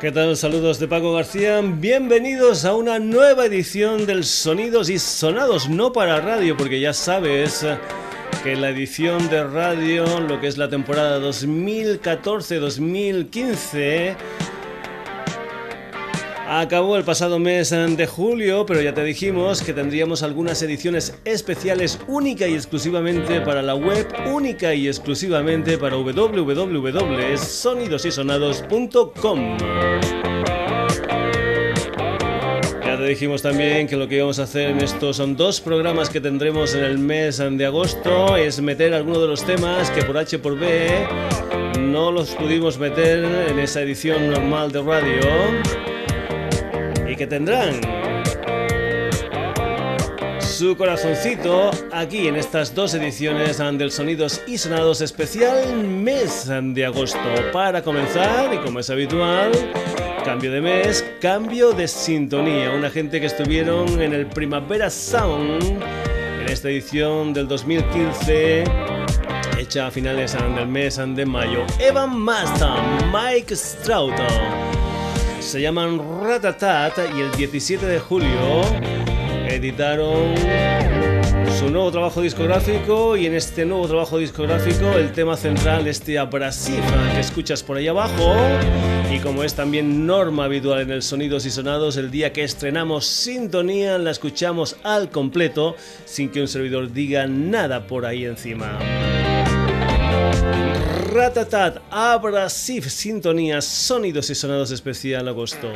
¿Qué tal? Saludos de Paco García. Bienvenidos a una nueva edición del Sonidos y Sonados, no para radio, porque ya sabes que la edición de radio, lo que es la temporada 2014-2015, Acabó el pasado mes de julio, pero ya te dijimos que tendríamos algunas ediciones especiales única y exclusivamente para la web, única y exclusivamente para www.sonidosysonados.com. Ya te dijimos también que lo que íbamos a hacer en estos son dos programas que tendremos en el mes de agosto, es meter algunos de los temas que por H por B no los pudimos meter en esa edición normal de radio que tendrán su corazoncito aquí en estas dos ediciones del Sonidos y Sonados especial mes de agosto. Para comenzar, y como es habitual, cambio de mes, cambio de sintonía. Una gente que estuvieron en el Primavera Sound en esta edición del 2015 hecha a finales del mes de mayo. Evan Master, Mike Stroughton se llaman Ratatat y el 17 de julio editaron su nuevo trabajo discográfico y en este nuevo trabajo discográfico el tema central este abrasiva que escuchas por ahí abajo y como es también norma habitual en el Sonidos y Sonados el día que estrenamos Sintonía la escuchamos al completo sin que un servidor diga nada por ahí encima. Ratatat, Abrasive Sintonía, Sonidos y Sonados Especial Agosto.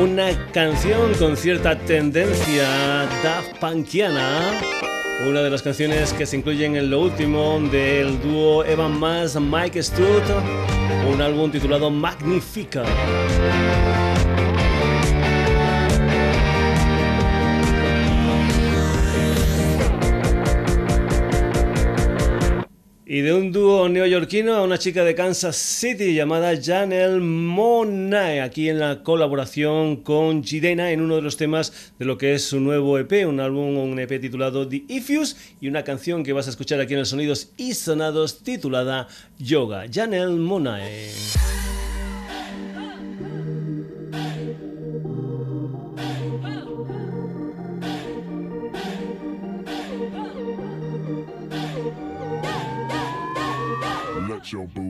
una canción con cierta tendencia daft punkiana. Una de las canciones que se incluyen en lo último del dúo Evan Mas Mike Stutt, un álbum titulado Magnifica. Y de un dúo neoyorquino a una chica de Kansas City llamada Janelle Monae, aquí en la colaboración con Chidena en uno de los temas de lo que es su nuevo EP, un álbum, un EP titulado The Ifuse y una canción que vas a escuchar aquí en los sonidos y sonados titulada Yoga. Janelle Monae. your.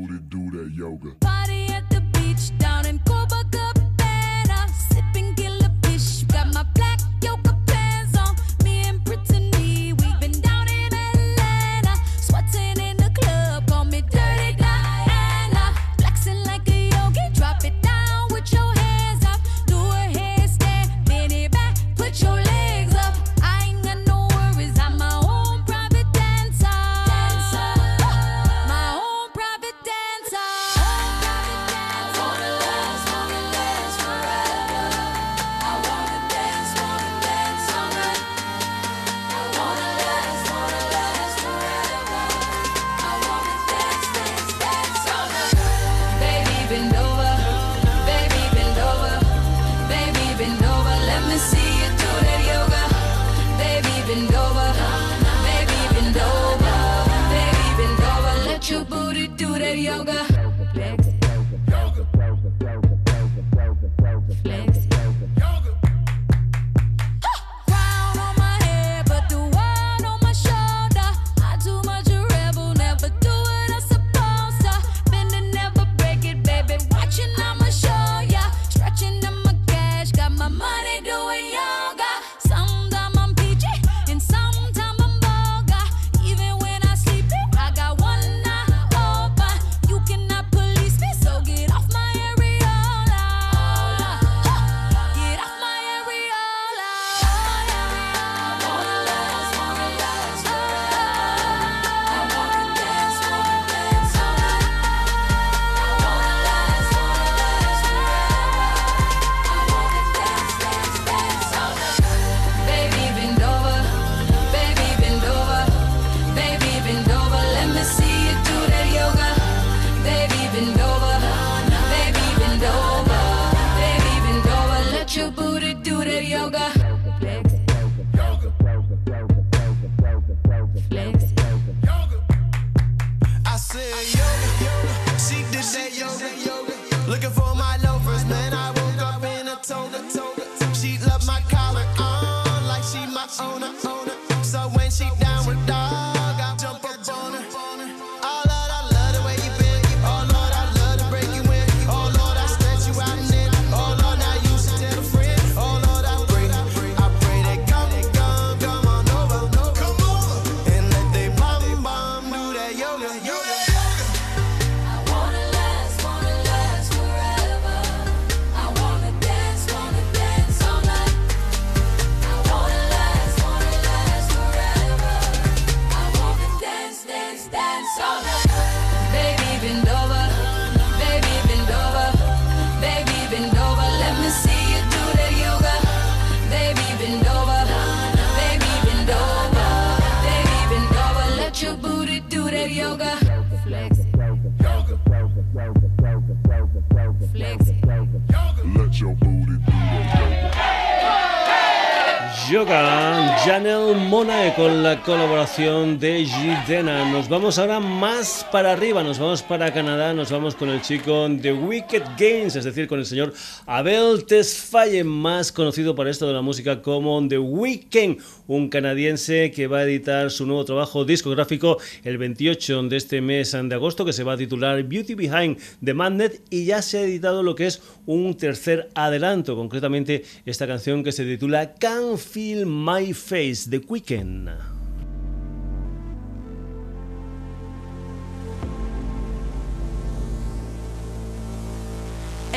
canción de Gidena. Nos vamos ahora más para arriba, nos vamos para Canadá, nos vamos con el chico de Wicked Games, es decir, con el señor Abel Tesfaye, más conocido para esto de la música como The Weeknd, un canadiense que va a editar su nuevo trabajo discográfico el 28 de este mes de agosto, que se va a titular Beauty Behind the Magnet, y ya se ha editado lo que es un tercer adelanto, concretamente esta canción que se titula Can Feel My Face, The Weeknd.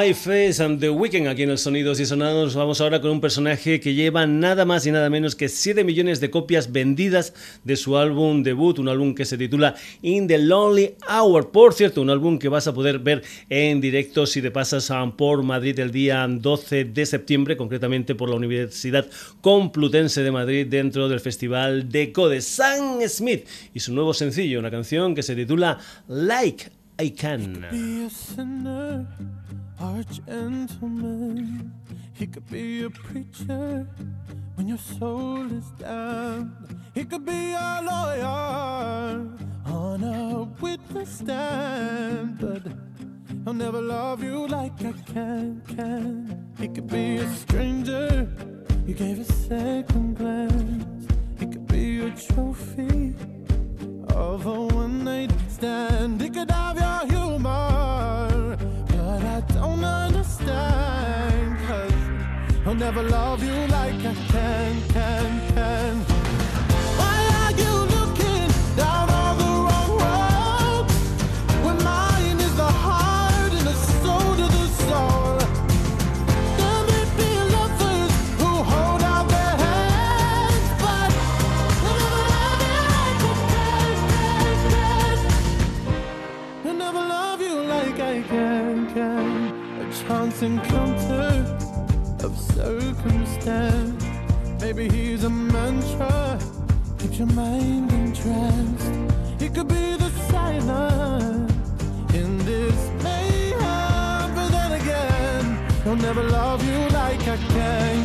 My Face and The Weeknd aquí en el Sonidos y Sonados. Vamos ahora con un personaje que lleva nada más y nada menos que 7 millones de copias vendidas de su álbum debut, un álbum que se titula In the Lonely Hour. Por cierto, un álbum que vas a poder ver en directo si te pasas a- por Madrid el día 12 de septiembre, concretamente por la Universidad Complutense de Madrid dentro del Festival de Code. Sam Smith y su nuevo sencillo, una canción que se titula Like I Can. Be a gentleman. He could be a preacher when your soul is down. He could be a lawyer on a witness stand, but he'll never love you like I can. Can he could be a stranger? You gave a second glance. He could be a trophy of a one night stand. He could have your humor, but I don't understand. Cause he'll never love you like I can, can, can. encounter of circumstance. Maybe he's a mantra, keeps your mind entranced. He could be the silence in this mayhem, but then again, he'll never love you like I can.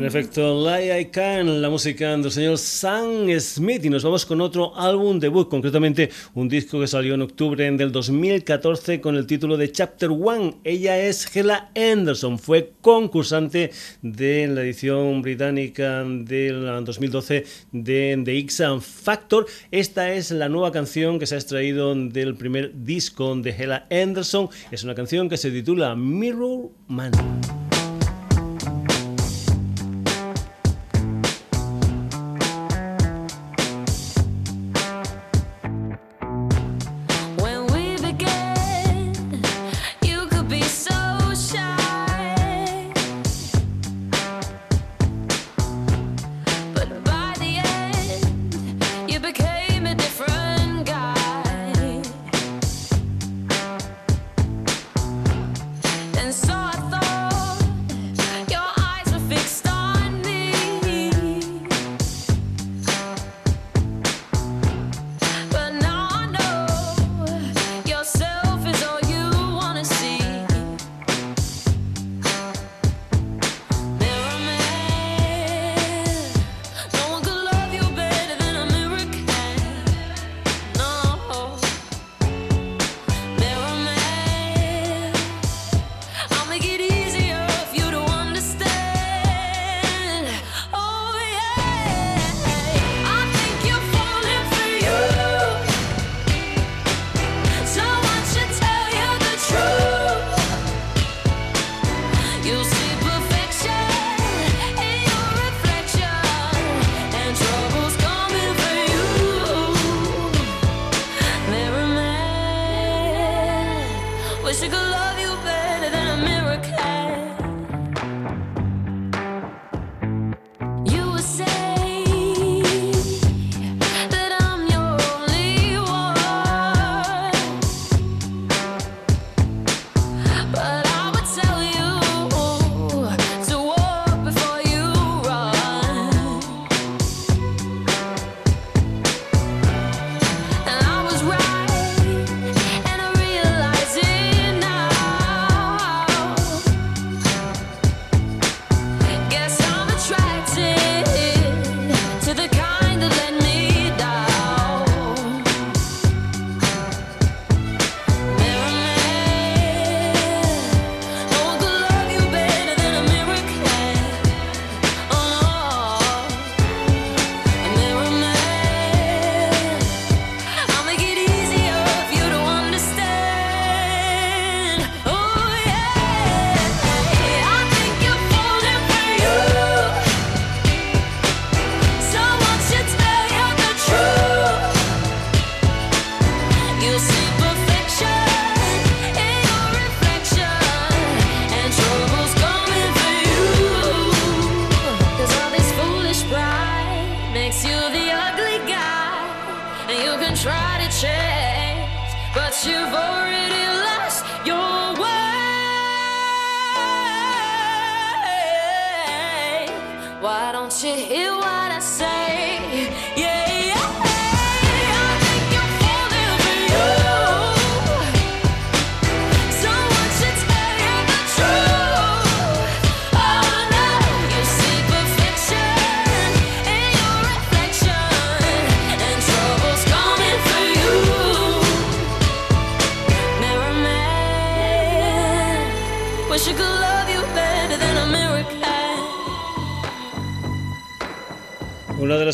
En efecto, Lie I Can, la música del señor Sam Smith, y nos vamos con otro álbum debut, concretamente un disco que salió en octubre del 2014 con el título de Chapter One. Ella es Hela Anderson, fue concursante de la edición británica del 2012 de The X Factor. Esta es la nueva canción que se ha extraído del primer disco de Hela Anderson. Es una canción que se titula Mirror Man.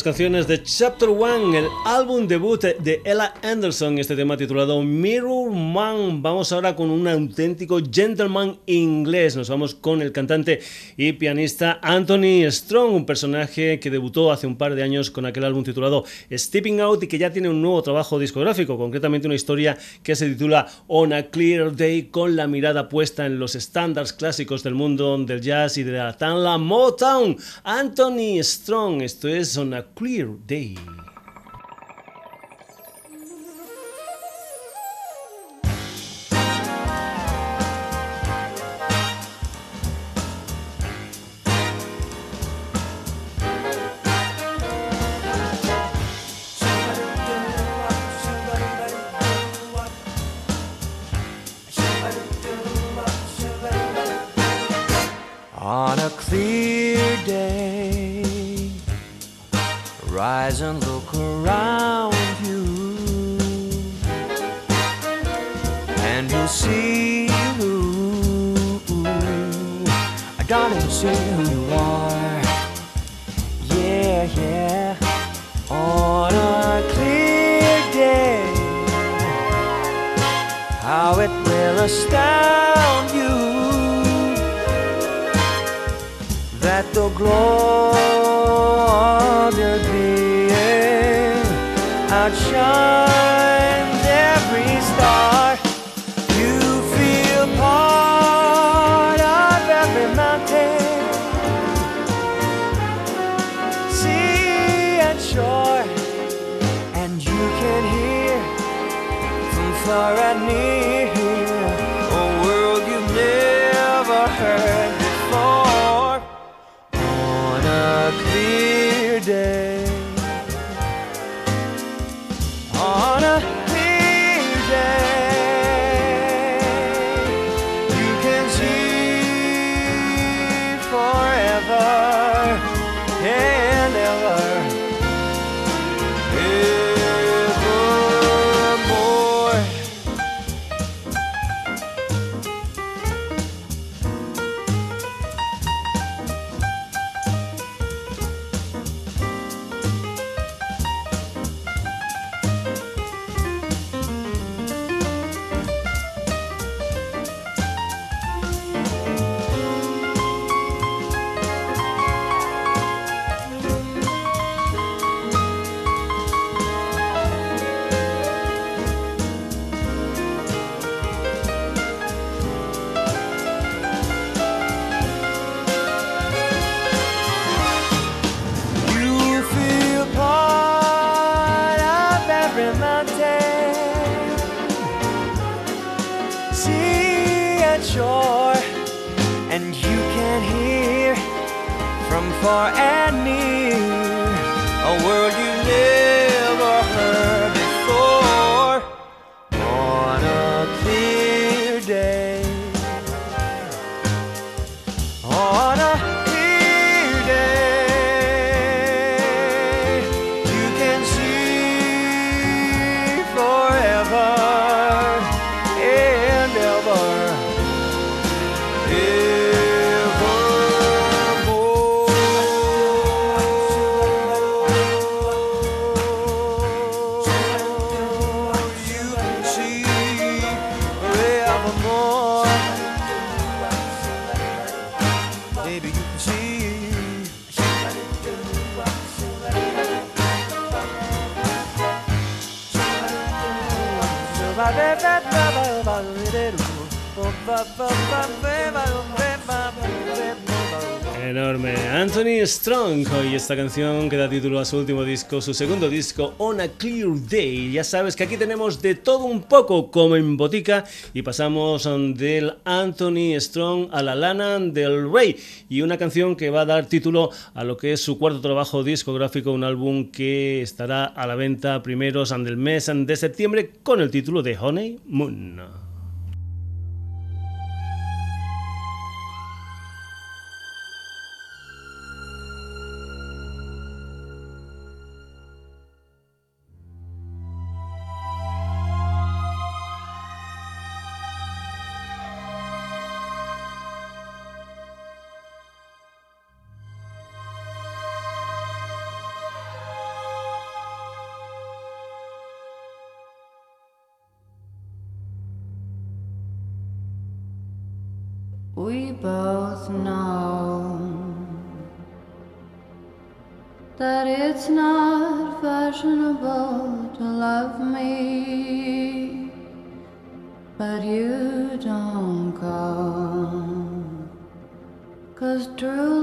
Canciones de Chapter One, el álbum debut de Ella Anderson, este tema titulado Mirror Man. Vamos ahora con un auténtico gentleman inglés. Nos vamos con el cantante y pianista Anthony Strong, un personaje que debutó hace un par de años con aquel álbum titulado Stepping Out y que ya tiene un nuevo trabajo discográfico, concretamente una historia que se titula On a Clear Day, con la mirada puesta en los estándares clásicos del mundo del jazz y de la Tanla Motown. Anthony Strong, esto es On a Clear Day. Rise and look around you, and you'll see who, darling, you'll see who you are. Yeah, yeah. On a clear day, how it will astound you that the glory Hoy esta canción que da título a su último disco, su segundo disco, On a Clear Day. Ya sabes que aquí tenemos de todo un poco como en botica y pasamos del Anthony Strong a la Lana del Rey y una canción que va a dar título a lo que es su cuarto trabajo discográfico, un álbum que estará a la venta primeros del mes de septiembre con el título de Honey Moon. impossible to love me, but you don't come. Cause true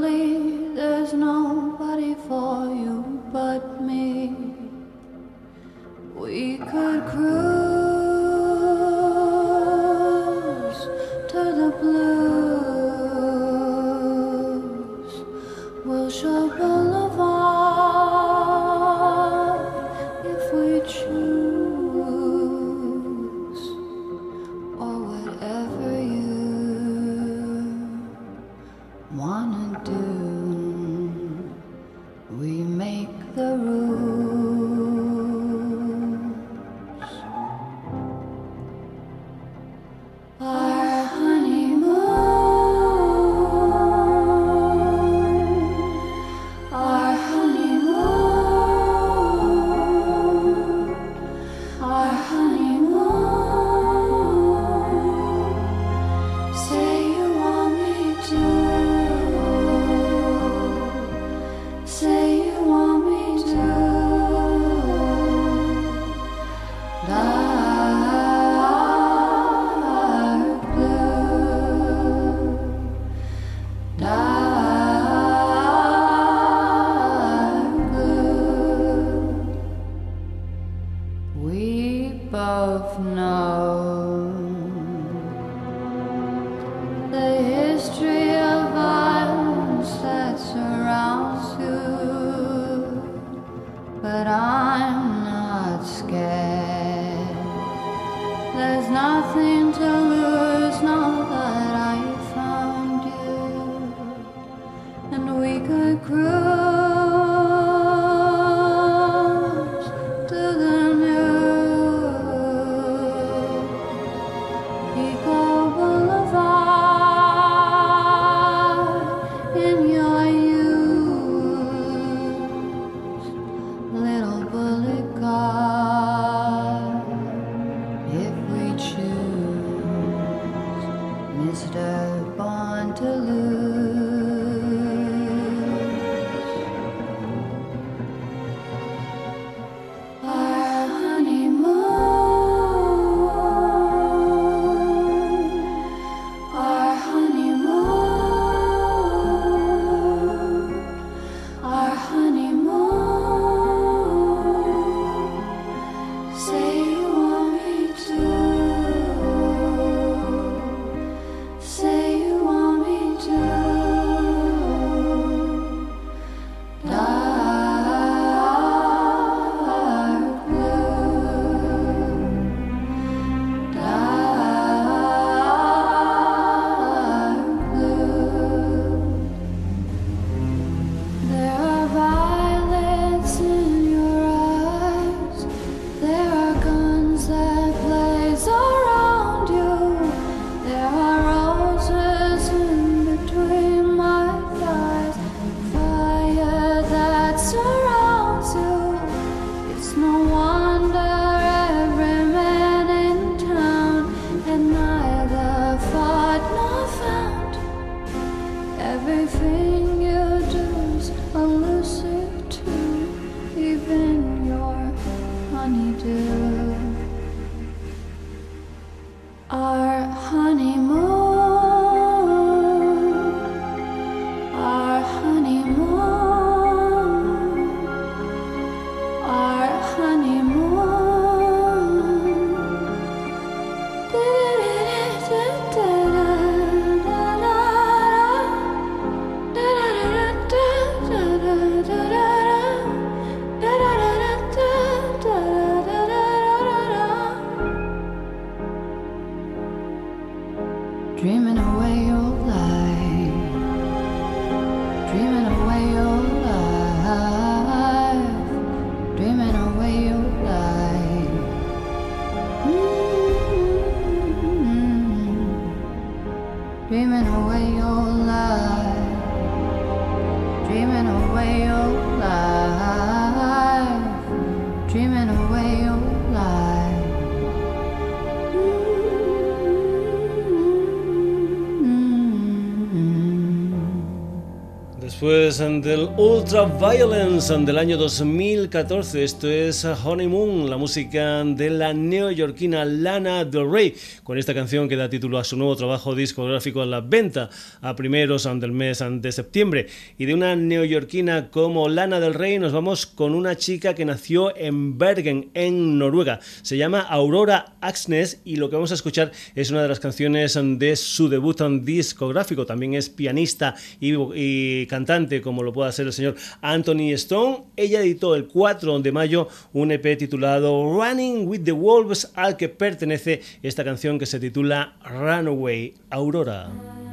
Después del Ultra Violence del año 2014, esto es Honeymoon, la música de la neoyorquina Lana Del Rey, con esta canción que da título a su nuevo trabajo discográfico a la venta a primeros del mes de septiembre. Y de una neoyorquina como Lana Del Rey nos vamos con una chica que nació en Bergen, en Noruega. Se llama Aurora Axnes y lo que vamos a escuchar es una de las canciones de su debut discográfico. También es pianista y, y cantante como lo pueda ser el señor Anthony Stone. Ella editó el 4 de mayo un EP titulado Running with the Wolves al que pertenece esta canción que se titula Runaway Aurora.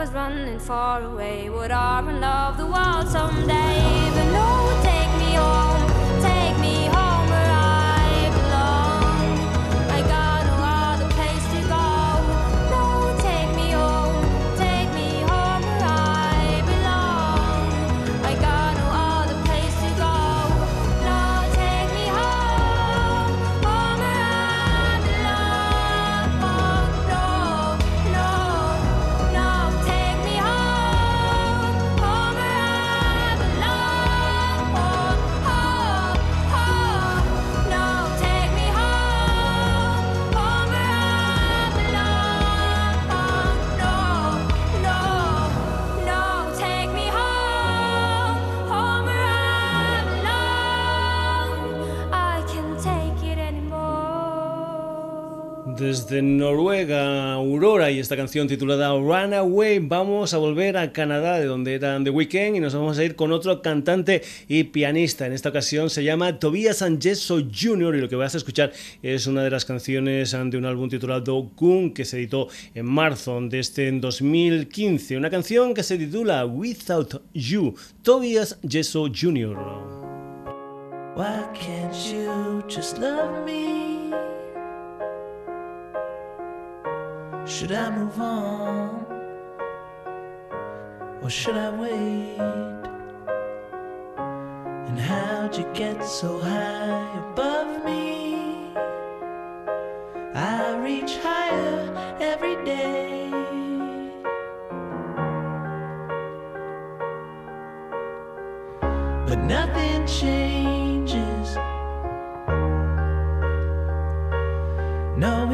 Was running far away. Would I off the world someday? Desde Noruega, Aurora y esta canción titulada Runaway. Vamos a volver a Canadá, de donde eran The Weeknd, y nos vamos a ir con otro cantante y pianista. En esta ocasión se llama Tobias Angesso Jr. y lo que vas a escuchar es una de las canciones de un álbum titulado Goon que se editó en marzo de este 2015. Una canción que se titula Without You. Tobias Gesso Jr. Why can't you just love me? Should I move on? Or should I wait? And how'd you get so high above me? I reach higher every day. But nothing changes. No,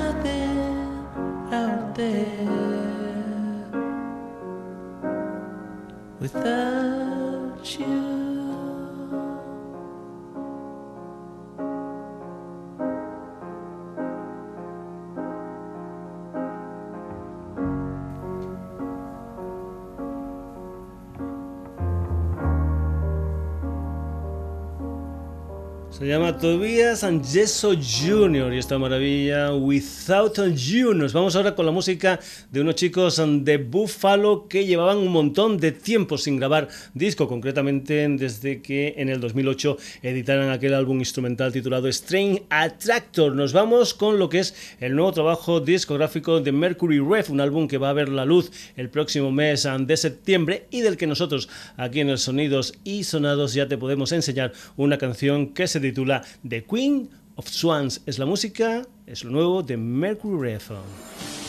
nothing out there. Without Se llama Tobias and Jr. y esta maravilla Without You. Nos vamos ahora con la música de unos chicos de Buffalo que llevaban un montón de tiempo sin grabar disco, concretamente desde que en el 2008 editaran aquel álbum instrumental titulado Strain Attractor. Nos vamos con lo que es el nuevo trabajo discográfico de Mercury Rev, un álbum que va a ver la luz el próximo mes de septiembre y del que nosotros aquí en el Sonidos y Sonados ya te podemos enseñar una canción que se titula The Queen of Swans. Es la música, es lo nuevo de Mercury Rev.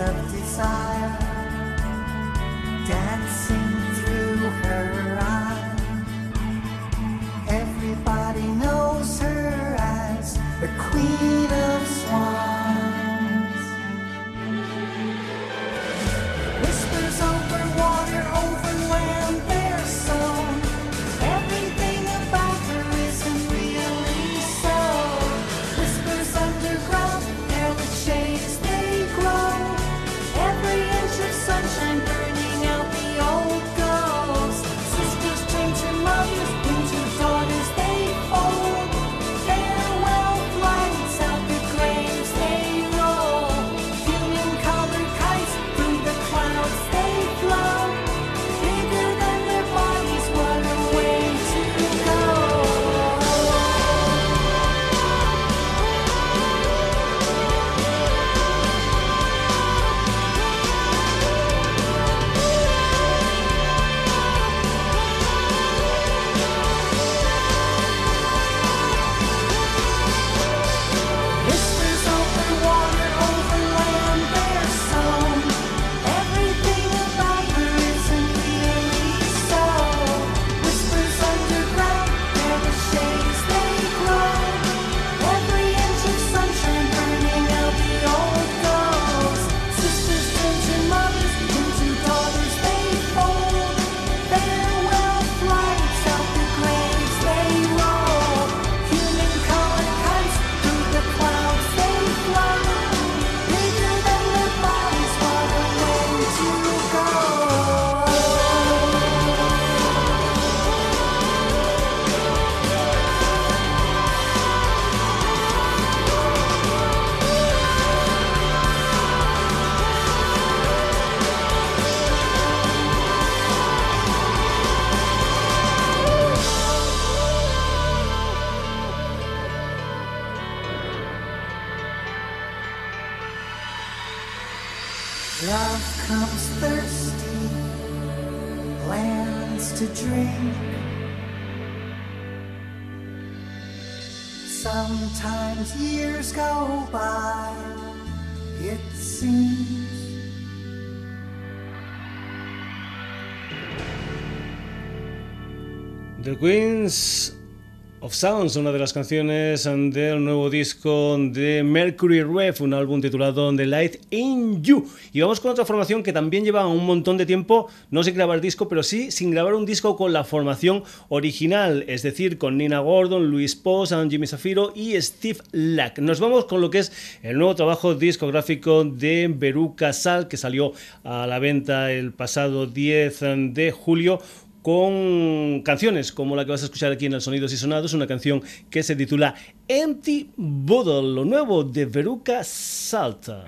Of desire dancing through her eyes. Everybody knows her as the Queen of comes thirsty, lands to drink. Sometimes years go by, it seems. The Queens of Sounds, una de las canciones del nuevo disco de Mercury Rev, un álbum titulado The Light in You. Y vamos con otra formación que también lleva un montón de tiempo, no sin grabar disco, pero sí sin grabar un disco con la formación original, es decir, con Nina Gordon, Luis Post, Jimmy Safiro y Steve Lack. Nos vamos con lo que es el nuevo trabajo discográfico de Beru Casal, que salió a la venta el pasado 10 de julio con canciones como la que vas a escuchar aquí en el Sonidos y Sonados, una canción que se titula Empty Bottle, lo nuevo de Veruca Salta.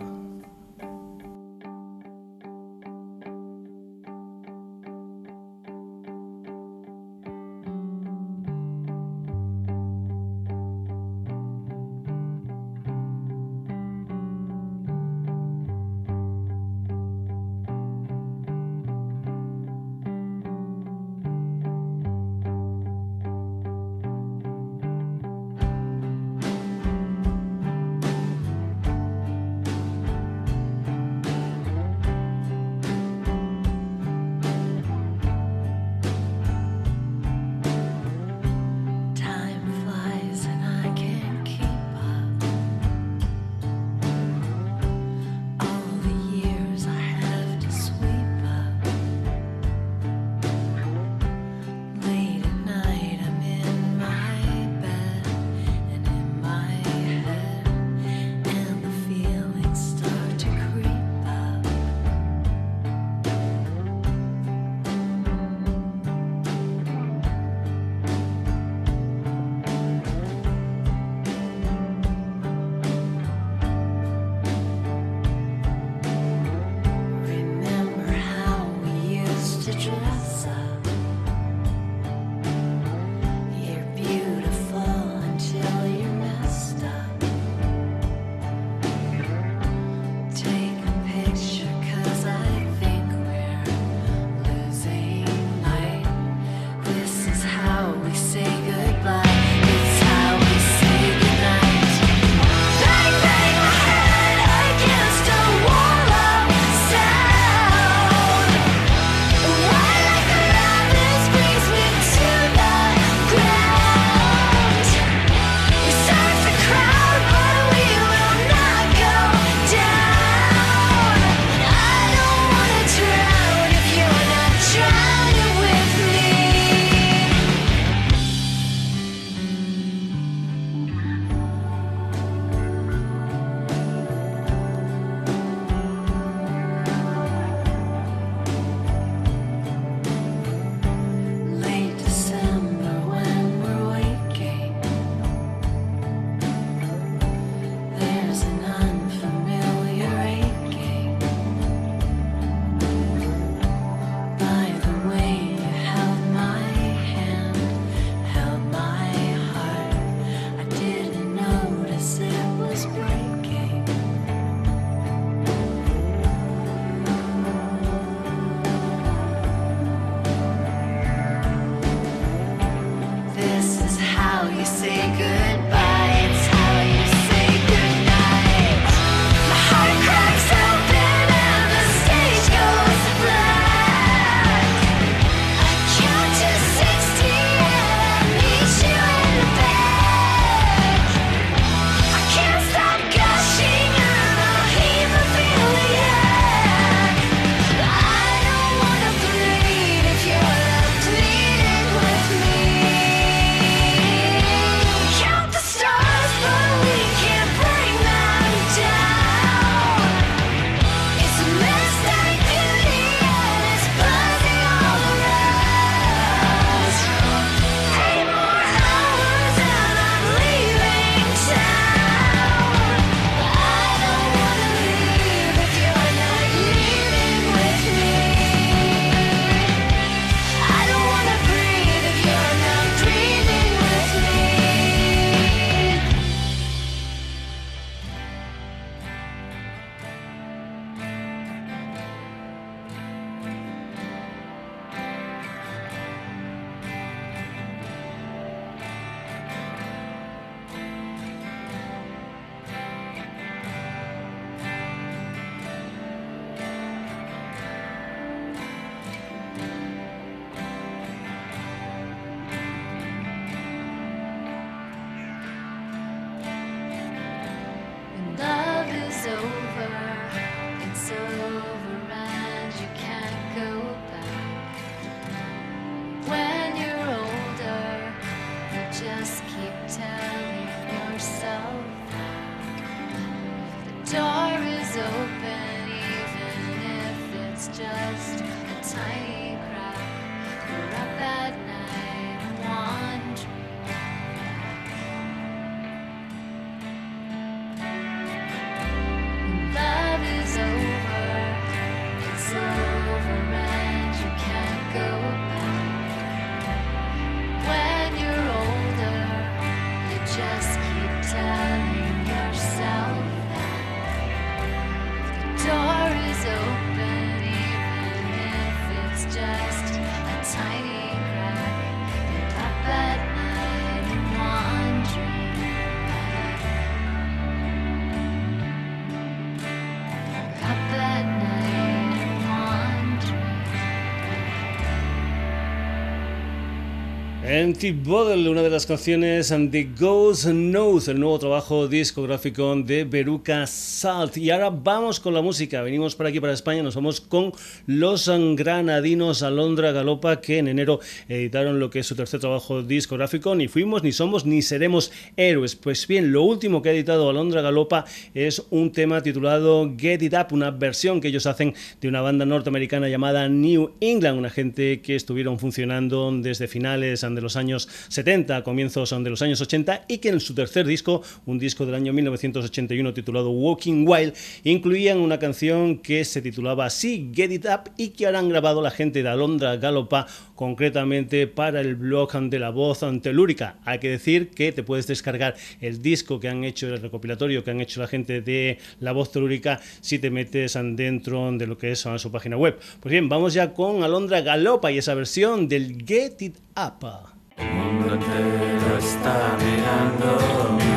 Empty Bottle, una de las canciones de Ghost Knows, el nuevo trabajo discográfico de Veruca Salt. Y ahora vamos con la música. Venimos para aquí, para España, nos vamos con los granadinos Alondra Galopa, que en enero editaron lo que es su tercer trabajo discográfico. Ni fuimos, ni somos, ni seremos héroes. Pues bien, lo último que ha editado Alondra Galopa es un tema titulado Get It Up, una versión que ellos hacen de una banda norteamericana llamada New England, una gente que estuvieron funcionando desde finales de los años 70, comienzos de los años 80 y que en su tercer disco, un disco del año 1981 titulado Walking Wild, incluían una canción que se titulaba así, Get It Up, y que ahora han grabado la gente de Alondra Galopa, concretamente para el blog de la voz telúrica. Hay que decir que te puedes descargar el disco que han hecho, el recopilatorio que han hecho la gente de la voz telúrica, si te metes dentro de lo que es su página web. Pues bien, vamos ya con Alondra Galopa y esa versión del Get It Up. El mundo entero está mirándome.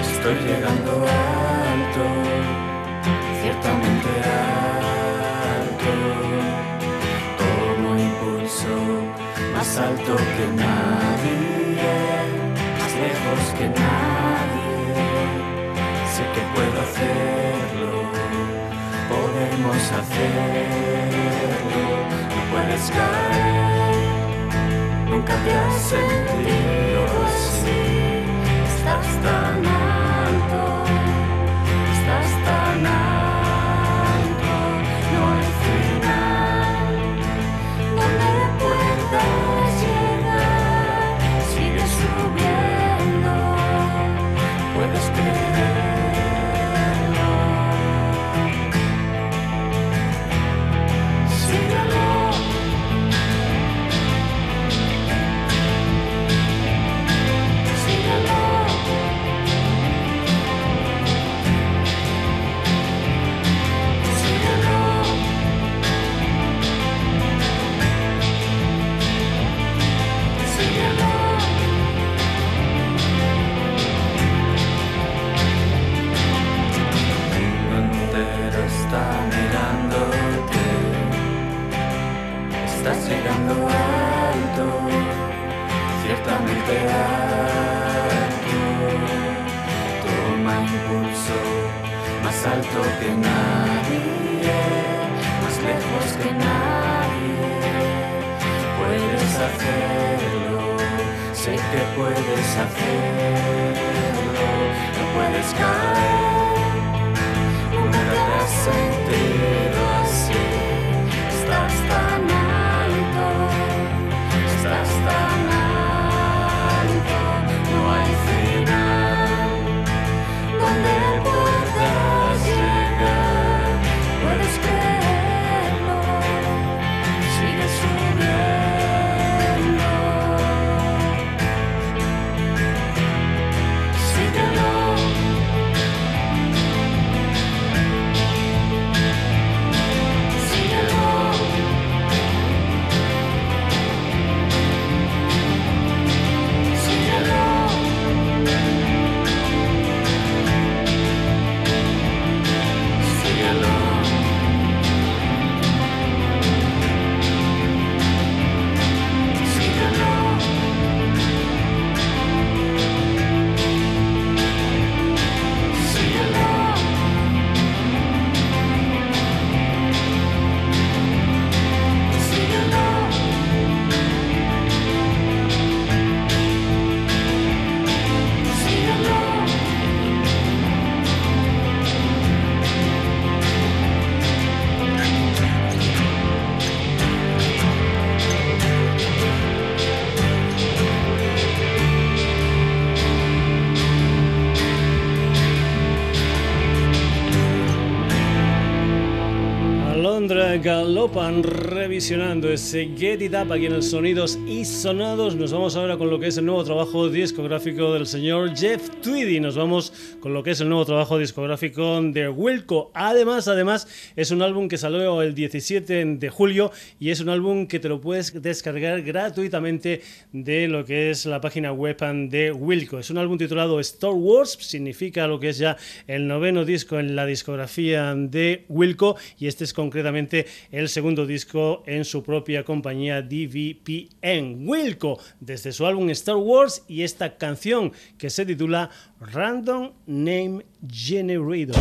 Estoy llegando alto, ciertamente alto. Tomo impulso más alto que nadie, más lejos que nadie. Sé que puedo hacerlo, podemos hacerlo. No puedes caer. Nunca te has sentido así. Estás tan alto, ciertamente alto. Toma impulso, más alto que nadie, más lejos que nadie. Puedes hacerlo, sé que puedes hacerlo. No puedes caer, nunca te has Galopan revisionando ese Get It Up aquí en el Sonidos y Sonados. Nos vamos ahora con lo que es el nuevo trabajo discográfico del señor Jeff Tweedy. Nos vamos con lo que es el nuevo trabajo discográfico de Wilco. Además, además, es un álbum que salió el 17 de julio y es un álbum que te lo puedes descargar gratuitamente de lo que es la página web de Wilco. Es un álbum titulado Star Wars, significa lo que es ya el noveno disco en la discografía de Wilco y este es concretamente el segundo disco en su propia compañía DVPN. Wilco, desde su álbum Star Wars y esta canción que se titula Random Name Generator.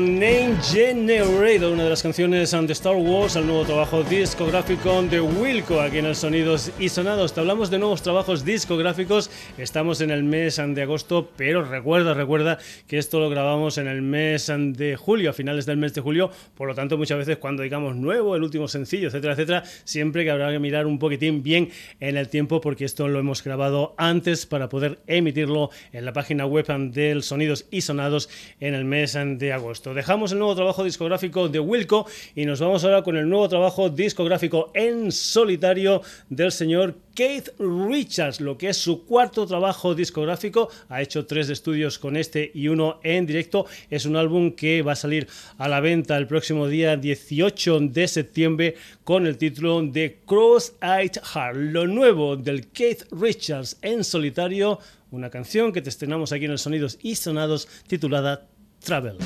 Name Generator, una de las canciones de Star Wars, el nuevo trabajo discográfico de Wilco, aquí en el Sonidos y Sonados. Te hablamos de nuevos trabajos discográficos, estamos en el mes de agosto, pero recuerda, recuerda que esto lo grabamos en el mes de julio, a finales del mes de julio, por lo tanto muchas veces cuando digamos nuevo, el último sencillo, etcétera, etcétera, siempre que habrá que mirar un poquitín bien en el tiempo porque esto lo hemos grabado antes para poder emitirlo en la página web del Sonidos y Sonados en el mes de agosto. Agosto. Dejamos el nuevo trabajo discográfico de Wilco y nos vamos ahora con el nuevo trabajo discográfico en solitario del señor Keith Richards, lo que es su cuarto trabajo discográfico. Ha hecho tres estudios con este y uno en directo. Es un álbum que va a salir a la venta el próximo día 18 de septiembre con el título de Cross-Eyed Heart. Lo nuevo del Keith Richards en solitario, una canción que te estrenamos aquí en el Sonidos y Sonados titulada Travel.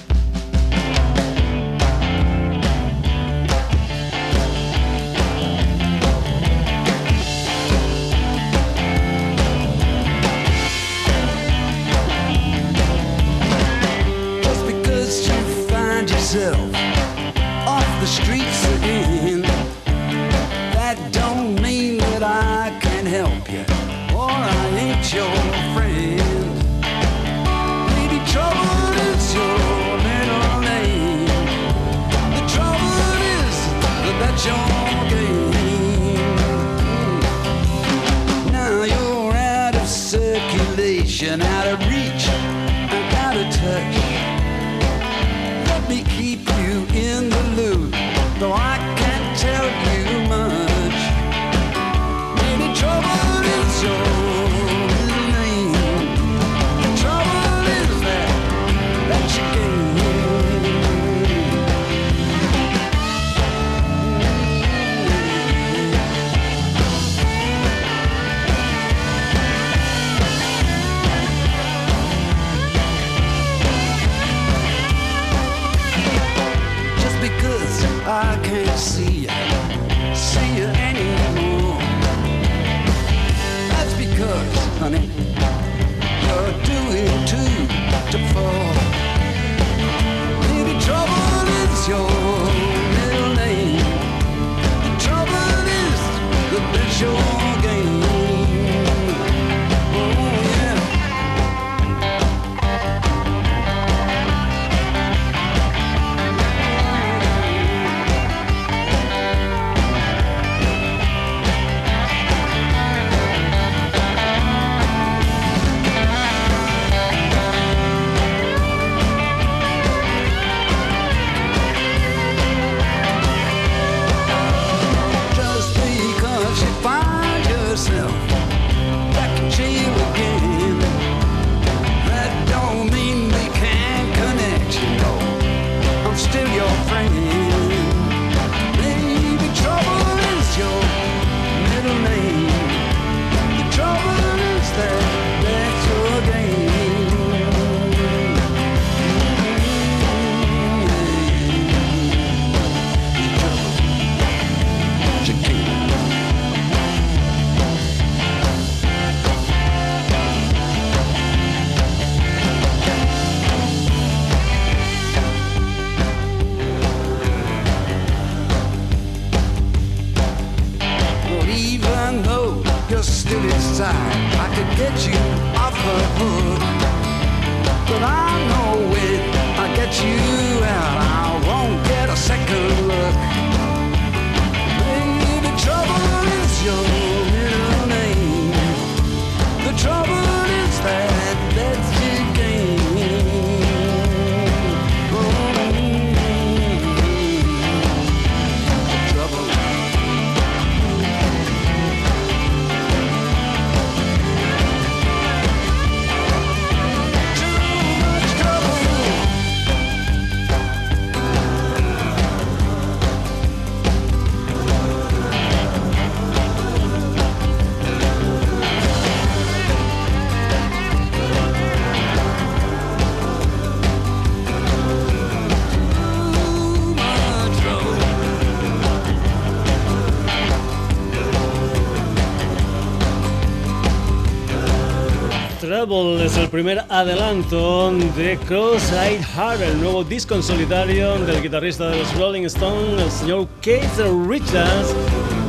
El primer adelanto de Cross-Eyed Heart, el nuevo disco en solitario del guitarrista de los Rolling Stones, el señor Keith Richards.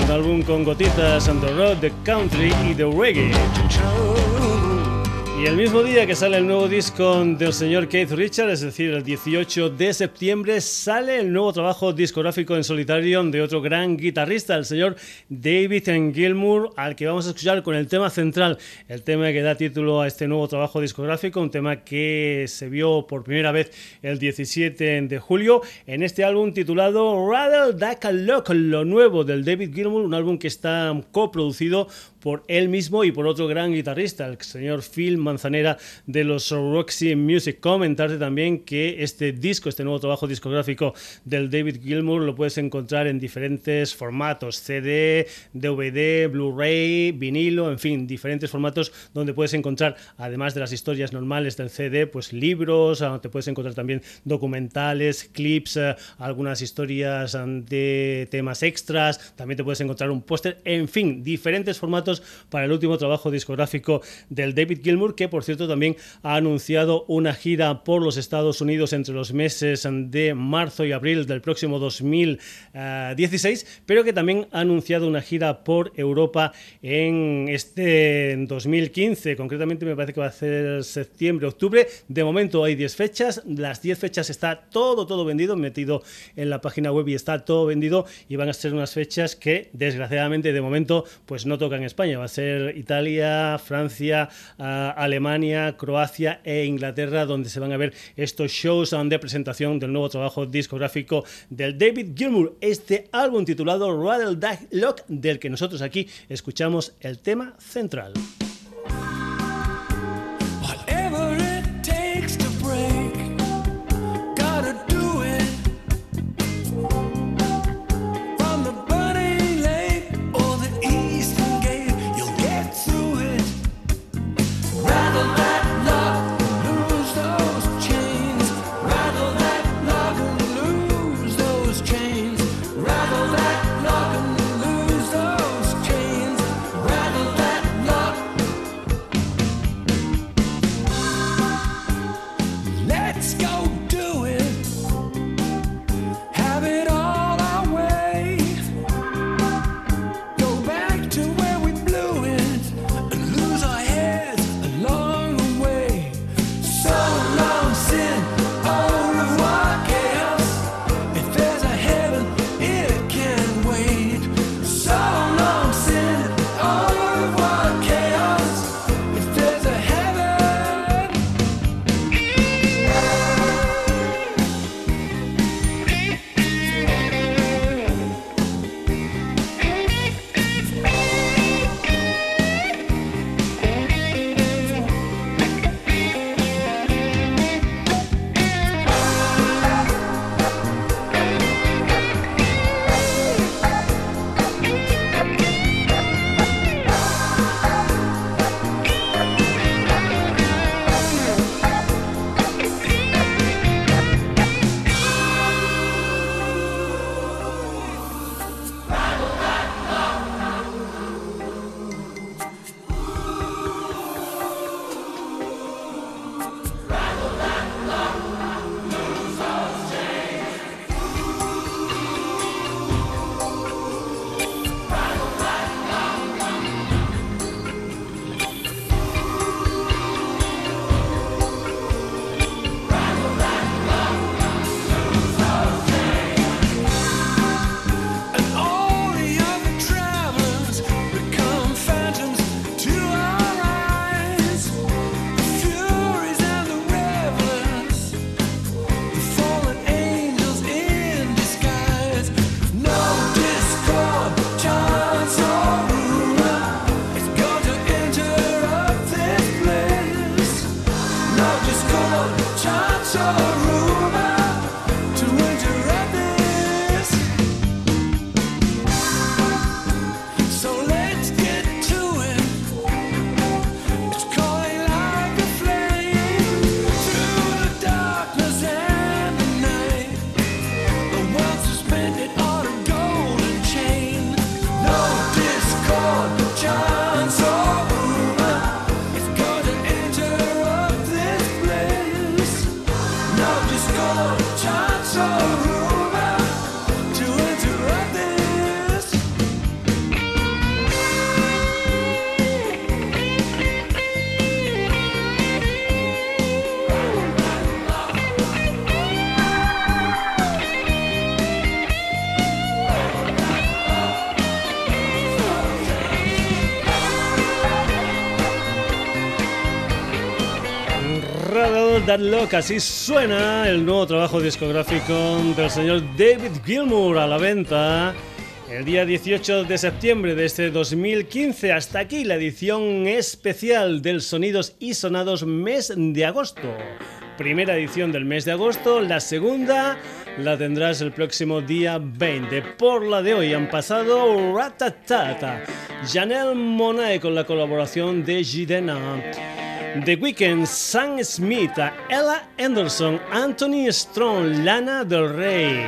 Un álbum con gotitas and the rock, the country y the reggae. Y el mismo día que sale el nuevo disco del señor Keith Richards, es decir, el 18 de septiembre, sale el nuevo trabajo discográfico en solitario de otro gran guitarrista, el señor David Gilmour, al que vamos a escuchar con el tema central, el tema que da título a este nuevo trabajo discográfico, un tema que se vio por primera vez el 17 de julio en este álbum titulado Rather Duck Lock, lo nuevo del David Gilmour, un álbum que está coproducido por él mismo y por otro gran guitarrista, el señor Phil Manzanera de los Roxy Music. Comentarte también que este disco, este nuevo trabajo discográfico del David Gilmour, lo puedes encontrar en diferentes formatos: CD, DVD, Blu-ray, vinilo, en fin, diferentes formatos donde puedes encontrar, además de las historias normales del CD, pues libros, ah, te puedes encontrar también documentales, clips, ah, algunas historias ah, de temas extras, también te puedes encontrar un póster, en fin, diferentes formatos para el último trabajo discográfico del David Gilmour, que por cierto también ha anunciado una gira por los Estados Unidos entre los meses de marzo y abril del próximo 2016, pero que también ha anunciado una gira por Europa en este 2015, concretamente me parece que va a ser septiembre, octubre, de momento hay 10 fechas, las 10 fechas está todo, todo vendido, metido en la página web y está todo vendido y van a ser unas fechas que desgraciadamente de momento pues no tocan España, va a ser Italia, Francia, ah, Alemania, Croacia e Inglaterra, donde se van a ver estos shows de presentación del nuevo trabajo discográfico del David Gilmour, este álbum titulado Rattle Duck Lock, del que nosotros aquí escuchamos el tema central. Lock, así suena el nuevo trabajo discográfico del señor David Gilmour a la venta. El día 18 de septiembre de este 2015, hasta aquí la edición especial del Sonidos y Sonados mes de agosto. Primera edición del mes de agosto, la segunda la tendrás el próximo día 20. Por la de hoy han pasado Ratatata, Janelle Monae con la colaboración de Gidena. The Weeknd, Sam Smith, Ella Anderson, Anthony Strong, Lana Del Rey.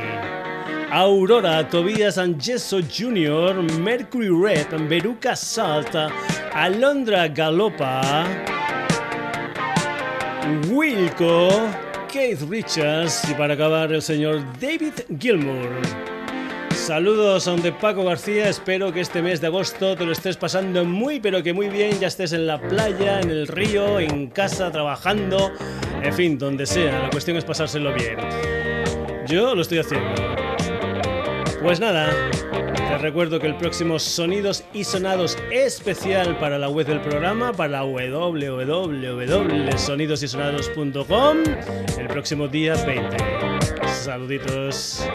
Aurora, Tobias Angeso Jr., Mercury Red, Veruca Salt, Alondra Galopa, Wilco, Keith Richards y para acabar el señor David Gilmour. Saludos a de Paco García, espero que este mes de agosto te lo estés pasando muy pero que muy bien, ya estés en la playa, en el río, en casa, trabajando, en fin, donde sea, la cuestión es pasárselo bien. Yo lo estoy haciendo. Pues nada, te recuerdo que el próximo Sonidos y Sonados especial para la web del programa, para www.sonidosysonados.com, el próximo día 20. Saluditos.